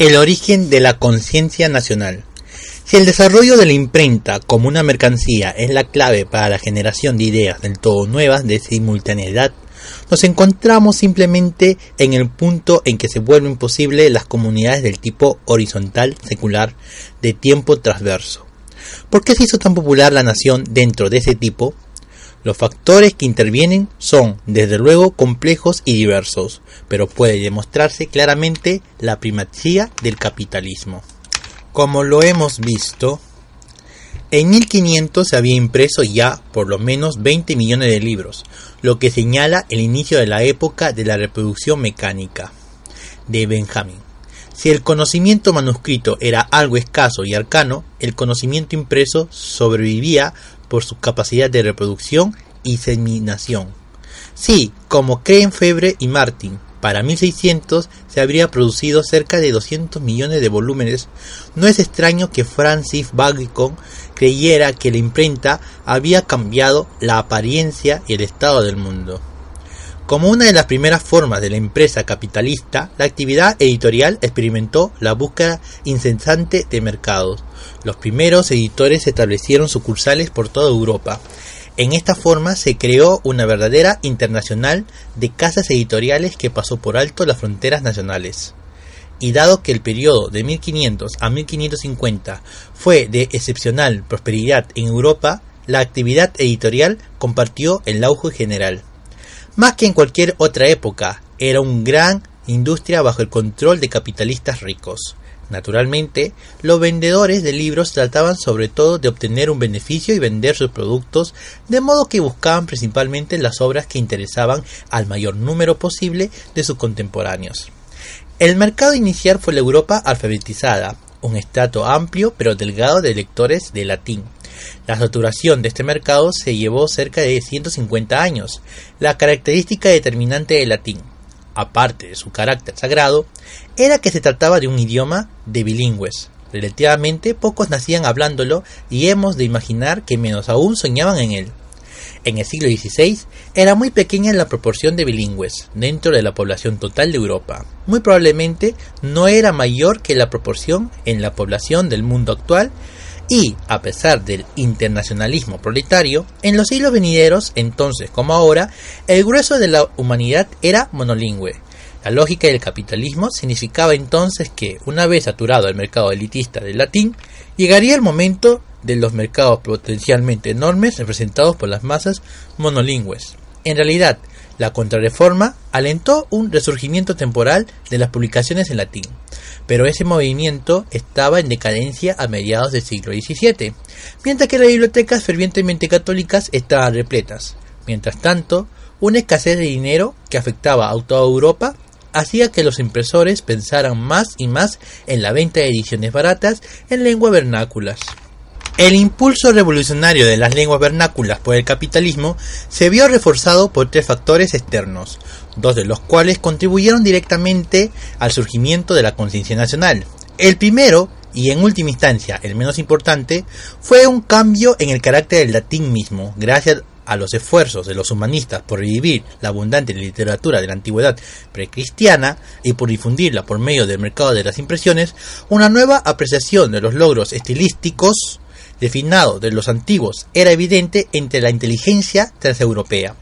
El origen de la conciencia nacional. Si el desarrollo de la imprenta como una mercancía es la clave para la generación de ideas del todo nuevas de simultaneidad, nos encontramos simplemente en el punto en que se vuelven posibles las comunidades del tipo horizontal secular de tiempo transverso. ¿Por qué se hizo tan popular la nación dentro de ese tipo? Los factores que intervienen son, desde luego, complejos y diversos, pero puede demostrarse claramente la primacía del capitalismo. Como lo hemos visto, en 1500 se había impreso ya por lo menos 20 millones de libros, lo que señala el inicio de la época de la reproducción mecánica de Benjamin. Si el conocimiento manuscrito era algo escaso y arcano, el conocimiento impreso sobrevivía por su capacidad de reproducción y seminación. Sí, como creen Febre y Martin, para 1600 se habría producido cerca de 200 millones de volúmenes. No es extraño que Francis Bacon creyera que la imprenta había cambiado la apariencia y el estado del mundo. Como una de las primeras formas de la empresa capitalista, la actividad editorial experimentó la búsqueda incesante de mercados. Los primeros editores establecieron sucursales por toda Europa. En esta forma se creó una verdadera internacional de casas editoriales que pasó por alto las fronteras nacionales. Y dado que el periodo de 1500 a 1550 fue de excepcional prosperidad en Europa, la actividad editorial compartió el auge general. Más que en cualquier otra época, era una gran industria bajo el control de capitalistas ricos. Naturalmente, los vendedores de libros trataban sobre todo de obtener un beneficio y vender sus productos, de modo que buscaban principalmente las obras que interesaban al mayor número posible de sus contemporáneos. El mercado inicial fue la Europa alfabetizada, un estrato amplio pero delgado de lectores de latín. La saturación de este mercado se llevó cerca de 150 años. La característica determinante del latín, aparte de su carácter sagrado, era que se trataba de un idioma de bilingües. Relativamente pocos nacían hablándolo y hemos de imaginar que menos aún soñaban en él. En el siglo XVI era muy pequeña la proporción de bilingües dentro de la población total de Europa. Muy probablemente no era mayor que la proporción en la población del mundo actual y, a pesar del internacionalismo proletario, en los siglos venideros, entonces como ahora, el grueso de la humanidad era monolingüe. La lógica del capitalismo significaba entonces que, una vez saturado el mercado elitista del latín, llegaría el momento de los mercados potencialmente enormes representados por las masas monolingües. En realidad, la contrarreforma alentó un resurgimiento temporal de las publicaciones en latín, pero ese movimiento estaba en decadencia a mediados del siglo XVII, mientras que las bibliotecas fervientemente católicas estaban repletas. Mientras tanto, una escasez de dinero que afectaba a toda Europa hacía que los impresores pensaran más y más en la venta de ediciones baratas en lenguas vernáculas. El impulso revolucionario de las lenguas vernáculas por el capitalismo se vio reforzado por tres factores externos, dos de los cuales contribuyeron directamente al surgimiento de la conciencia nacional. El primero, y en última instancia el menos importante, fue un cambio en el carácter del latín mismo, gracias a los esfuerzos de los humanistas por revivir la abundante literatura de la antigüedad precristiana y por difundirla por medio del mercado de las impresiones, una nueva apreciación de los logros estilísticos definado de los antiguos era evidente entre la inteligencia transeuropea.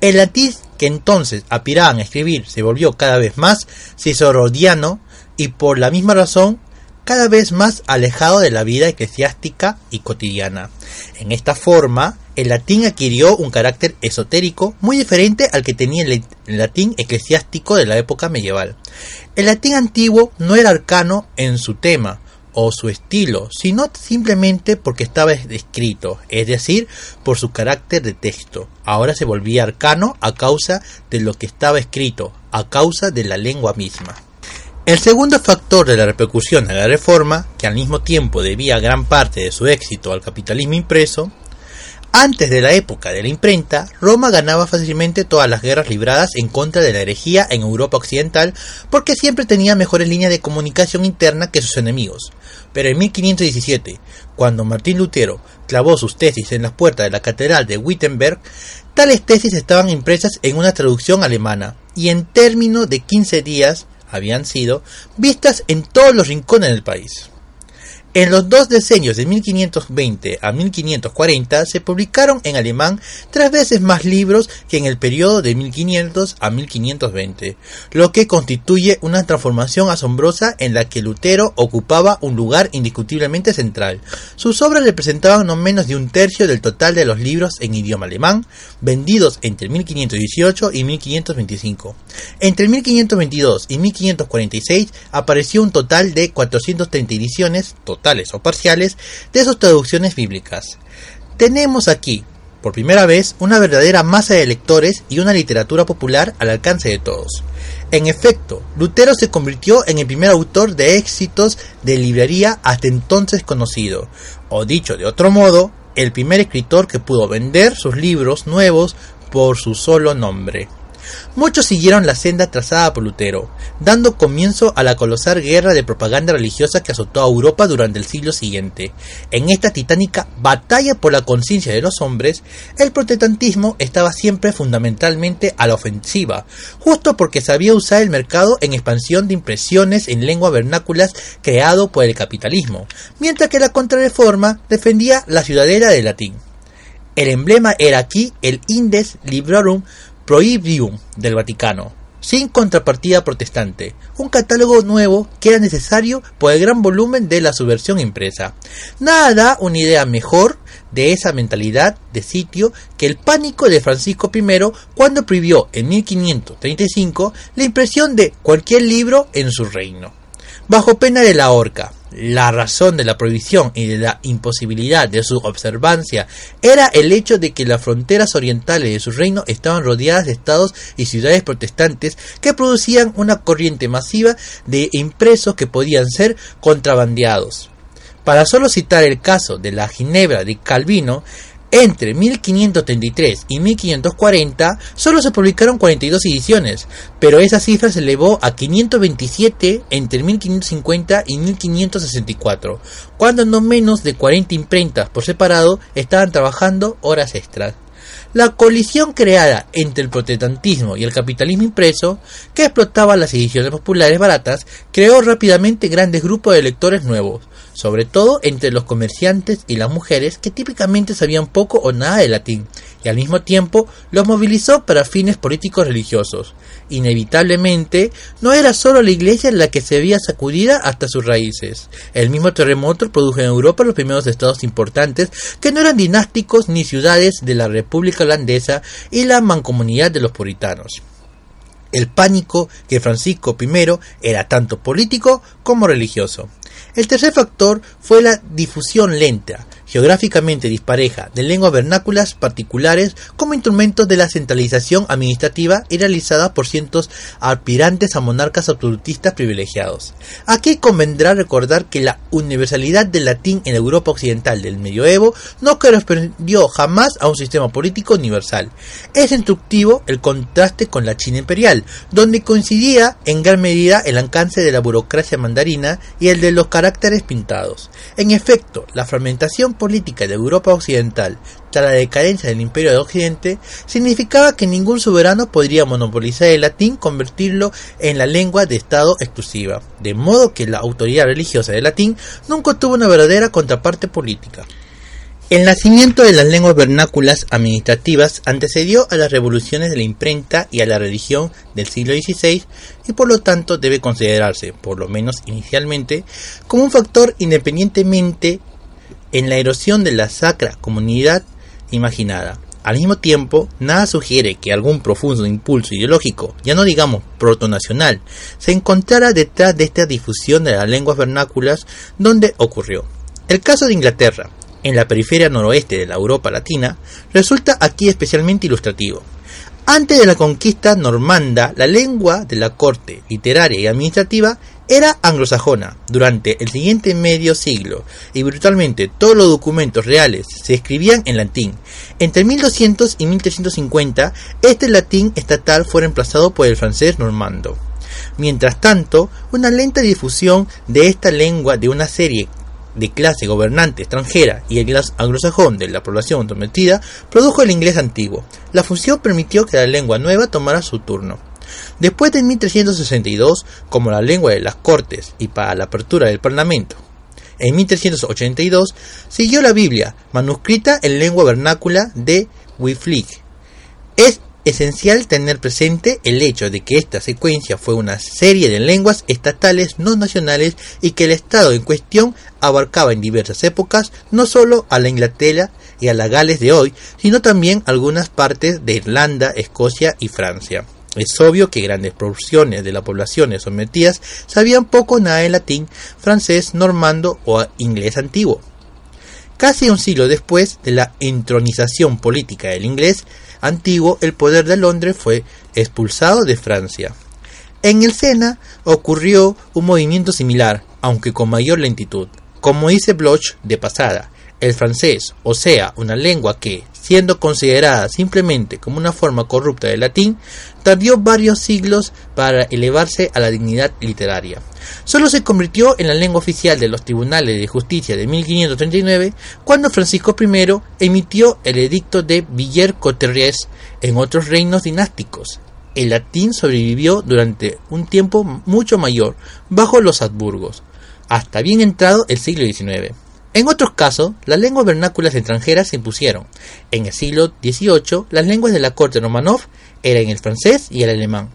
El latín que entonces aspiraban a escribir se volvió cada vez más cicerodiano y por la misma razón cada vez más alejado de la vida eclesiástica y cotidiana. En esta forma, el latín adquirió un carácter esotérico muy diferente al que tenía el latín eclesiástico de la época medieval. El latín antiguo no era arcano en su tema, o su estilo, sino simplemente porque estaba escrito, es decir, por su carácter de texto. Ahora se volvía arcano a causa de lo que estaba escrito, a causa de la lengua misma. El segundo factor de la repercusión de la reforma, que al mismo tiempo debía gran parte de su éxito al capitalismo impreso, antes de la época de la imprenta, Roma ganaba fácilmente todas las guerras libradas en contra de la herejía en Europa occidental porque siempre tenía mejores líneas de comunicación interna que sus enemigos. Pero en 1517, cuando Martín Lutero clavó sus tesis en las puertas de la catedral de Wittenberg, tales tesis estaban impresas en una traducción alemana y en términos de 15 días habían sido vistas en todos los rincones del país. En los dos decenios de 1520 a 1540 se publicaron en alemán tres veces más libros que en el periodo de 1500 a 1520, lo que constituye una transformación asombrosa en la que Lutero ocupaba un lugar indiscutiblemente central. Sus obras representaban no menos de un tercio del total de los libros en idioma alemán vendidos entre 1518 y 1525. Entre 1522 y 1546 apareció un total de 430 ediciones o parciales de sus traducciones bíblicas. Tenemos aquí, por primera vez, una verdadera masa de lectores y una literatura popular al alcance de todos. En efecto, Lutero se convirtió en el primer autor de éxitos de librería hasta entonces conocido, o dicho de otro modo, el primer escritor que pudo vender sus libros nuevos por su solo nombre. Muchos siguieron la senda trazada por Lutero, dando comienzo a la colosal guerra de propaganda religiosa que azotó a Europa durante el siglo siguiente. En esta titánica batalla por la conciencia de los hombres, el protestantismo estaba siempre fundamentalmente a la ofensiva, justo porque sabía usar el mercado en expansión de impresiones en lengua vernáculas creado por el capitalismo, mientras que la contrarreforma defendía la ciudadela del latín. El emblema era aquí el Indes Librorum Prohibium del Vaticano, sin contrapartida protestante, un catálogo nuevo que era necesario por el gran volumen de la subversión impresa. Nada da una idea mejor de esa mentalidad de sitio que el pánico de Francisco I cuando prohibió en 1535 la impresión de cualquier libro en su reino, bajo pena de la horca. La razón de la prohibición y de la imposibilidad de su observancia era el hecho de que las fronteras orientales de su reino estaban rodeadas de estados y ciudades protestantes que producían una corriente masiva de impresos que podían ser contrabandeados. Para solo citar el caso de la Ginebra de Calvino, entre 1533 y 1540 solo se publicaron 42 ediciones, pero esa cifra se elevó a 527 entre 1550 y 1564, cuando no menos de 40 imprentas por separado estaban trabajando horas extras. La colisión creada entre el protestantismo y el capitalismo impreso, que explotaba las ediciones populares baratas, creó rápidamente grandes grupos de lectores nuevos, sobre todo entre los comerciantes y las mujeres que típicamente sabían poco o nada de latín, y al mismo tiempo los movilizó para fines políticos religiosos. Inevitablemente, no era solo la iglesia la que se veía sacudida hasta sus raíces. El mismo terremoto produjo en Europa los primeros estados importantes que no eran dinásticos ni ciudades de la República Holandesa y la mancomunidad de los puritanos el pánico que Francisco I era tanto político como religioso. El tercer factor fue la difusión lenta, geográficamente dispareja, de lenguas vernáculas particulares como instrumentos de la centralización administrativa y realizada por cientos aspirantes a monarcas absolutistas privilegiados. Aquí convendrá recordar que la universalidad del latín en Europa occidental del medioevo no correspondió jamás a un sistema político universal. Es instructivo el contraste con la China imperial, donde coincidía en gran medida el alcance de la burocracia mandarina y el de los caracteres pintados. En efecto, la fragmentación política de Europa occidental tras la decadencia del imperio de Occidente significaba que ningún soberano podría monopolizar el latín convertirlo en la lengua de Estado exclusiva, de modo que la autoridad religiosa del latín nunca tuvo una verdadera contraparte política. El nacimiento de las lenguas vernáculas administrativas antecedió a las revoluciones de la imprenta y a la religión del siglo XVI y por lo tanto debe considerarse, por lo menos inicialmente, como un factor independientemente en la erosión de la sacra comunidad imaginada. Al mismo tiempo, nada sugiere que algún profundo impulso ideológico, ya no digamos protonacional, se encontrara detrás de esta difusión de las lenguas vernáculas donde ocurrió. El caso de Inglaterra, en la periferia noroeste de la Europa latina, resulta aquí especialmente ilustrativo. Antes de la conquista normanda, la lengua de la corte literaria y administrativa era anglosajona durante el siguiente medio siglo y brutalmente todos los documentos reales se escribían en latín. Entre 1200 y 1350 este latín estatal fue reemplazado por el francés normando. Mientras tanto, una lenta difusión de esta lengua de una serie de clase gobernante extranjera y el anglosajón de la población sometida produjo el inglés antiguo. La fusión permitió que la lengua nueva tomara su turno. Después de 1362, como la lengua de las cortes y para la apertura del parlamento, en 1382 siguió la Biblia, manuscrita en lengua vernácula de. Es esencial tener presente el hecho de que esta secuencia fue una serie de lenguas estatales no nacionales y que el Estado en cuestión abarcaba en diversas épocas no solo a la Inglaterra y a la Gales de hoy, sino también algunas partes de Irlanda, Escocia y Francia. Es obvio que grandes porciones de las poblaciones sometidas sabían poco nada de latín, francés, normando o inglés antiguo. Casi un siglo después de la entronización política del inglés, antiguo, el poder de Londres fue expulsado de Francia. En el Sena ocurrió un movimiento similar, aunque con mayor lentitud. Como dice Bloch de pasada, el francés, o sea, una lengua que, siendo considerada simplemente como una forma corrupta del latín, tardó varios siglos para elevarse a la dignidad literaria. Solo se convirtió en la lengua oficial de los tribunales de justicia de 1539 cuando Francisco I emitió el edicto de Villers-Cotterêts en otros reinos dinásticos. El latín sobrevivió durante un tiempo mucho mayor bajo los Habsburgos, hasta bien entrado el siglo XIX. En otros casos, las lenguas vernáculas extranjeras se impusieron. En el siglo XVIII, las lenguas de la corte Romanov eran el francés y el alemán.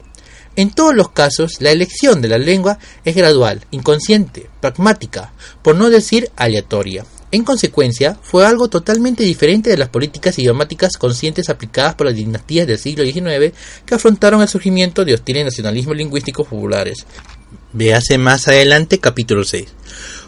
En todos los casos, la elección de la lengua es gradual, inconsciente, pragmática, por no decir aleatoria. En consecuencia, fue algo totalmente diferente de las políticas idiomáticas conscientes aplicadas por las dinastías del siglo XIX que afrontaron el surgimiento de hostiles nacionalismos lingüísticos populares. Véase más adelante capítulo 6.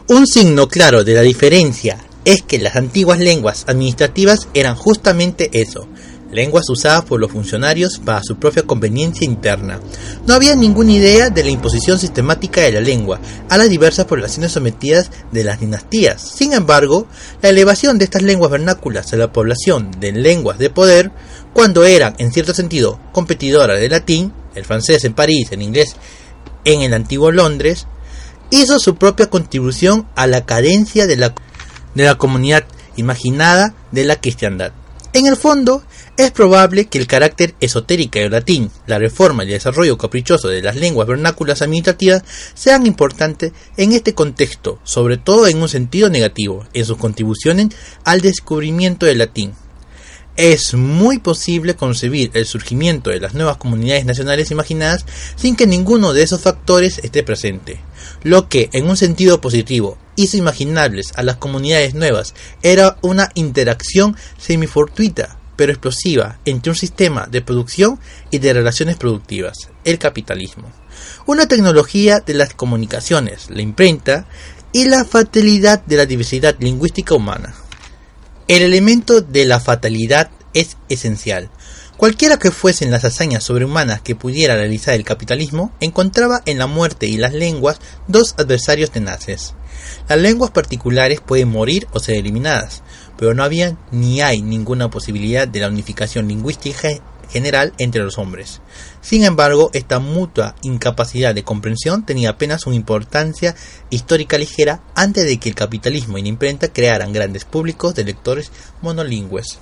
Un signo claro de la diferencia es que las antiguas lenguas administrativas eran justamente eso, lenguas usadas por los funcionarios para su propia conveniencia interna. No había ninguna idea de la imposición sistemática de la lengua a las diversas poblaciones sometidas de las dinastías. Sin embargo, la elevación de estas lenguas vernáculas a la población de lenguas de poder, cuando eran en cierto sentido competidoras del latín, el francés en París, el inglés en el antiguo Londres, hizo su propia contribución a la cadencia de la, de la comunidad imaginada de la cristiandad. En el fondo, es probable que el carácter esotérico del latín, la reforma y el desarrollo caprichoso de las lenguas vernáculas administrativas sean importantes en este contexto, sobre todo en un sentido negativo, en sus contribuciones al descubrimiento del latín. Es muy posible concebir el surgimiento de las nuevas comunidades nacionales imaginadas sin que ninguno de esos factores esté presente. Lo que, en un sentido positivo, hizo imaginables a las comunidades nuevas era una interacción semifortuita pero explosiva entre un sistema de producción y de relaciones productivas, el capitalismo. Una tecnología de las comunicaciones, la imprenta y la fatalidad de la diversidad lingüística humana. El elemento de la fatalidad es esencial. Cualquiera que fuesen las hazañas sobrehumanas que pudiera realizar el capitalismo, encontraba en la muerte y las lenguas dos adversarios tenaces. Las lenguas particulares pueden morir o ser eliminadas, pero no había ni hay ninguna posibilidad de la unificación lingüística general entre los hombres. Sin embargo, esta mutua incapacidad de comprensión tenía apenas una importancia histórica ligera antes de que el capitalismo y la imprenta crearan grandes públicos de lectores monolingües.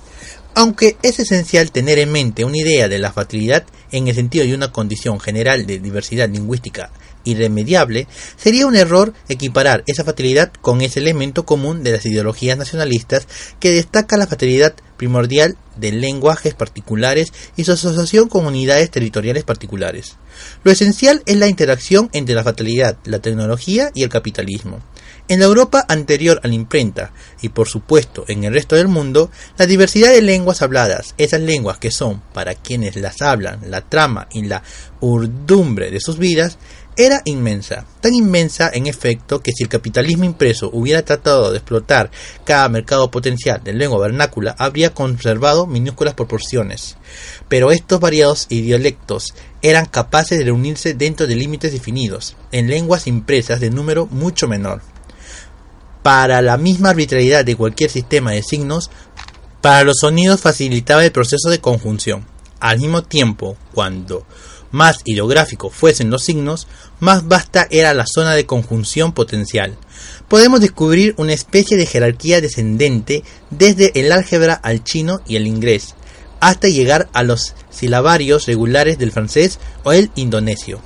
Aunque es esencial tener en mente una idea de la facilidad en el sentido de una condición general de diversidad lingüística irremediable, sería un error equiparar esa fatalidad con ese elemento común de las ideologías nacionalistas que destaca la fatalidad primordial de lenguajes particulares y su asociación con unidades territoriales particulares. Lo esencial es la interacción entre la fatalidad, la tecnología y el capitalismo. En la Europa anterior a la imprenta, y por supuesto en el resto del mundo, la diversidad de lenguas habladas, esas lenguas que son, para quienes las hablan, la trama y la urdumbre de sus vidas, era inmensa, tan inmensa en efecto que si el capitalismo impreso hubiera tratado de explotar cada mercado potencial de lengua vernácula, habría conservado minúsculas proporciones. Pero estos variados dialectos eran capaces de reunirse dentro de límites definidos, en lenguas impresas de número mucho menor. Para la misma arbitrariedad de cualquier sistema de signos, para los sonidos facilitaba el proceso de conjunción. Al mismo tiempo, cuando más ideográficos fuesen los signos, más vasta era la zona de conjunción potencial. Podemos descubrir una especie de jerarquía descendente desde el álgebra al chino y el inglés, hasta llegar a los silabarios regulares del francés o el indonesio.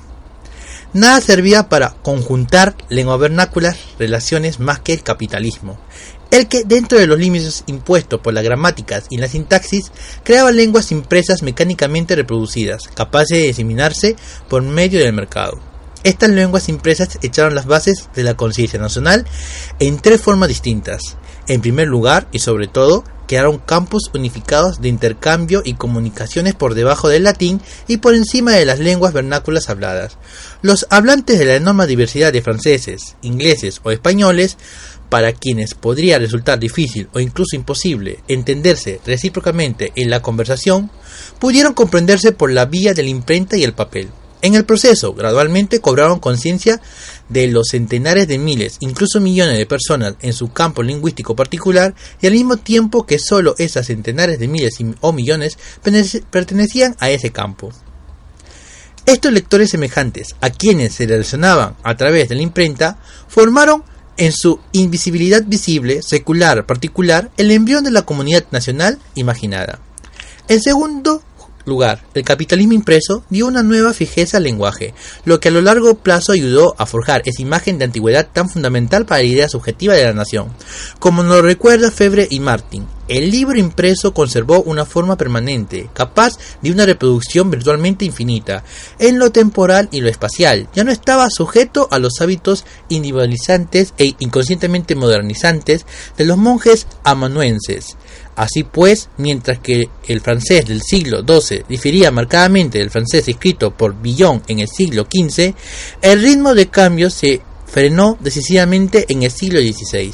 Nada servía para conjuntar lengua vernáculas relaciones más que el capitalismo el que, dentro de los límites impuestos por las gramáticas y la sintaxis, creaba lenguas impresas mecánicamente reproducidas, capaces de diseminarse por medio del mercado. Estas lenguas impresas echaron las bases de la conciencia nacional en tres formas distintas. En primer lugar, y sobre todo, crearon campos unificados de intercambio y comunicaciones por debajo del latín y por encima de las lenguas vernáculas habladas. Los hablantes de la enorme diversidad de franceses, ingleses o españoles para quienes podría resultar difícil o incluso imposible entenderse recíprocamente en la conversación, pudieron comprenderse por la vía de la imprenta y el papel. En el proceso, gradualmente cobraron conciencia de los centenares de miles, incluso millones de personas en su campo lingüístico particular y al mismo tiempo que solo esas centenares de miles o millones pertenecían a ese campo. Estos lectores semejantes, a quienes se relacionaban a través de la imprenta, formaron en su invisibilidad visible, secular, particular, el embrión de la comunidad nacional imaginada. En segundo lugar, el capitalismo impreso dio una nueva fijeza al lenguaje, lo que a lo largo plazo ayudó a forjar esa imagen de antigüedad tan fundamental para la idea subjetiva de la nación. Como nos recuerda Febre y Martin, el libro impreso conservó una forma permanente, capaz de una reproducción virtualmente infinita, en lo temporal y lo espacial. Ya no estaba sujeto a los hábitos individualizantes e inconscientemente modernizantes de los monjes amanuenses. Así pues, mientras que el francés del siglo XII difería marcadamente del francés escrito por Villon en el siglo XV, el ritmo de cambio se frenó decisivamente en el siglo XVI.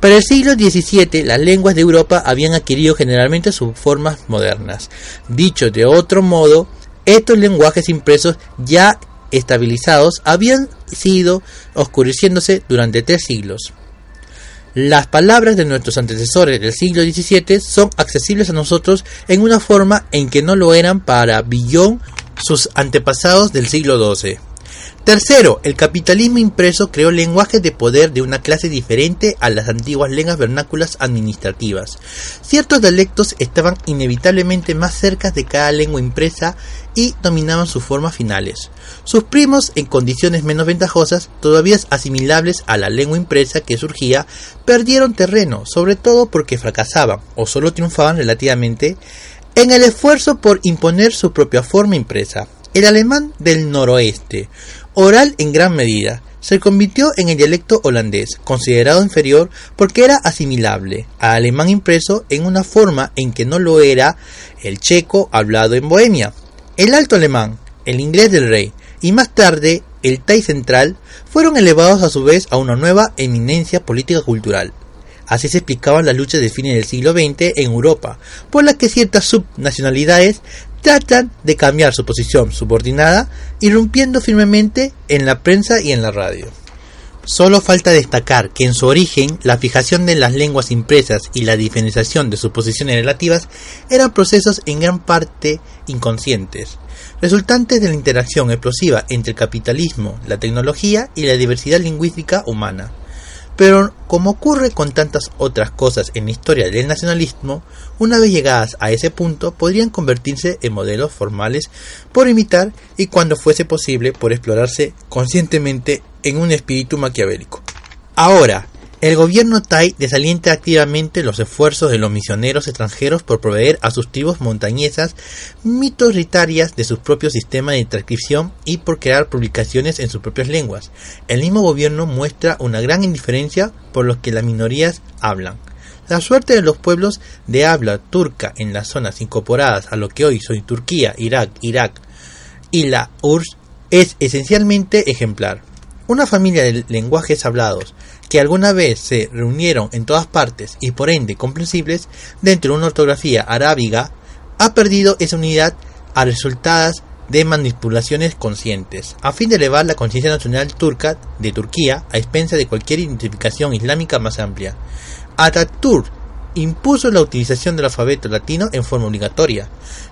Para el siglo XVII, las lenguas de Europa habían adquirido generalmente sus formas modernas. Dicho de otro modo, estos lenguajes impresos ya estabilizados habían sido oscureciéndose durante tres siglos. Las palabras de nuestros antecesores del siglo XVII son accesibles a nosotros en una forma en que no lo eran para Villon sus antepasados del siglo XII. Tercero, el capitalismo impreso creó lenguajes de poder de una clase diferente a las antiguas lenguas vernáculas administrativas. Ciertos dialectos estaban inevitablemente más cerca de cada lengua impresa y dominaban sus formas finales. Sus primos, en condiciones menos ventajosas, todavía asimilables a la lengua impresa que surgía, perdieron terreno, sobre todo porque fracasaban, o solo triunfaban relativamente, en el esfuerzo por imponer su propia forma impresa. El alemán del noroeste, oral en gran medida, se convirtió en el dialecto holandés, considerado inferior porque era asimilable al alemán impreso en una forma en que no lo era el checo hablado en Bohemia. El alto alemán, el inglés del rey y más tarde el Tai central fueron elevados a su vez a una nueva eminencia política cultural. Así se explicaban las luchas de fines del siglo XX en Europa, por las que ciertas subnacionalidades tratan de cambiar su posición subordinada, irrumpiendo firmemente en la prensa y en la radio. Solo falta destacar que en su origen la fijación de las lenguas impresas y la diferenciación de sus posiciones relativas eran procesos en gran parte inconscientes, resultantes de la interacción explosiva entre el capitalismo, la tecnología y la diversidad lingüística humana. Pero como ocurre con tantas otras cosas en la historia del nacionalismo, una vez llegadas a ese punto podrían convertirse en modelos formales por imitar y cuando fuese posible por explorarse conscientemente en un espíritu maquiavélico. Ahora, el gobierno Thai desalienta activamente los esfuerzos de los misioneros extranjeros por proveer a sus tribus montañesas mitos ritarias de su propio sistema de transcripción y por crear publicaciones en sus propias lenguas. El mismo gobierno muestra una gran indiferencia por los que las minorías hablan. La suerte de los pueblos de habla turca en las zonas incorporadas a lo que hoy son Turquía, Irak, Irak y la URSS es esencialmente ejemplar. Una familia de lenguajes hablados que alguna vez se reunieron en todas partes y por ende comprensibles dentro de una ortografía arábiga ha perdido esa unidad a resultadas de manipulaciones conscientes, a fin de elevar la conciencia nacional turca de Turquía a expensa de cualquier identificación islámica más amplia. Ataturk impuso la utilización del alfabeto latino en forma obligatoria.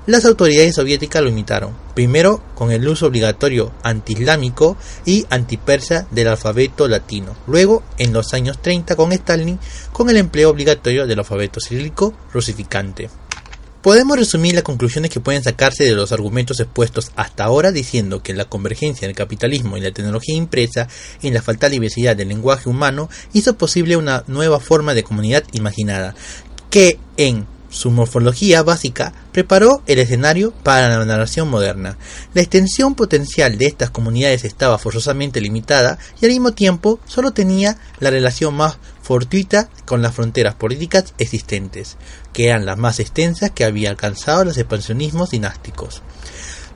Las autoridades soviéticas lo imitaron, primero con el uso obligatorio antiislámico y antipersa del alfabeto latino, luego en los años 30 con Stalin con el empleo obligatorio del alfabeto cirílico rusificante. Podemos resumir las conclusiones que pueden sacarse de los argumentos expuestos hasta ahora diciendo que la convergencia del capitalismo y la tecnología impresa y la falta de diversidad del lenguaje humano hizo posible una nueva forma de comunidad imaginada, que en su morfología básica preparó el escenario para la narración moderna. La extensión potencial de estas comunidades estaba forzosamente limitada y al mismo tiempo solo tenía la relación más fortuita con las fronteras políticas existentes, que eran las más extensas que había alcanzado los expansionismos dinásticos.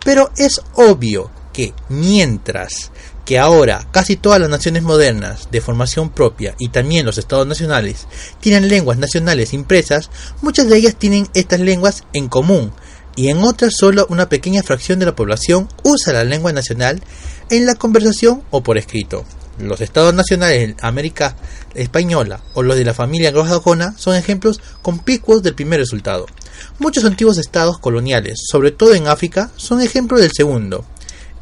Pero es obvio que mientras que ahora casi todas las naciones modernas de formación propia y también los estados nacionales tienen lenguas nacionales impresas, muchas de ellas tienen estas lenguas en común y en otras solo una pequeña fracción de la población usa la lengua nacional en la conversación o por escrito. Los estados nacionales de América Española o los de la familia anglosajona son ejemplos conspicuos del primer resultado. Muchos antiguos estados coloniales, sobre todo en África, son ejemplos del segundo.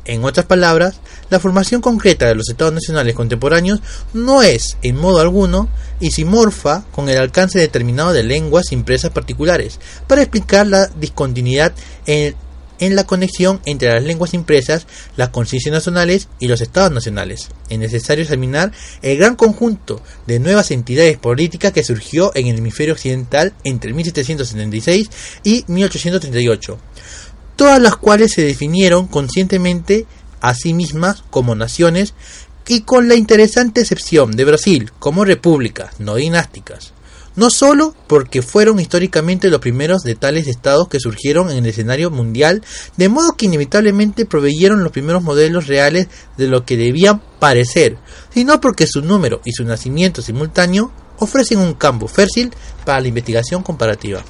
En otras palabras, la formación concreta de los estados nacionales contemporáneos no es, en modo alguno, isimorfa con el alcance determinado de lenguas impresas particulares, para explicar la discontinuidad en, en la conexión entre las lenguas impresas, las conciencias nacionales y los estados nacionales. Es necesario examinar el gran conjunto de nuevas entidades políticas que surgió en el hemisferio occidental entre 1776 y 1838 todas las cuales se definieron conscientemente a sí mismas como naciones y con la interesante excepción de Brasil como repúblicas no dinásticas, no sólo porque fueron históricamente los primeros de tales estados que surgieron en el escenario mundial, de modo que inevitablemente proveyeron los primeros modelos reales de lo que debían parecer, sino porque su número y su nacimiento simultáneo ofrecen un campo fértil para la investigación comparativa.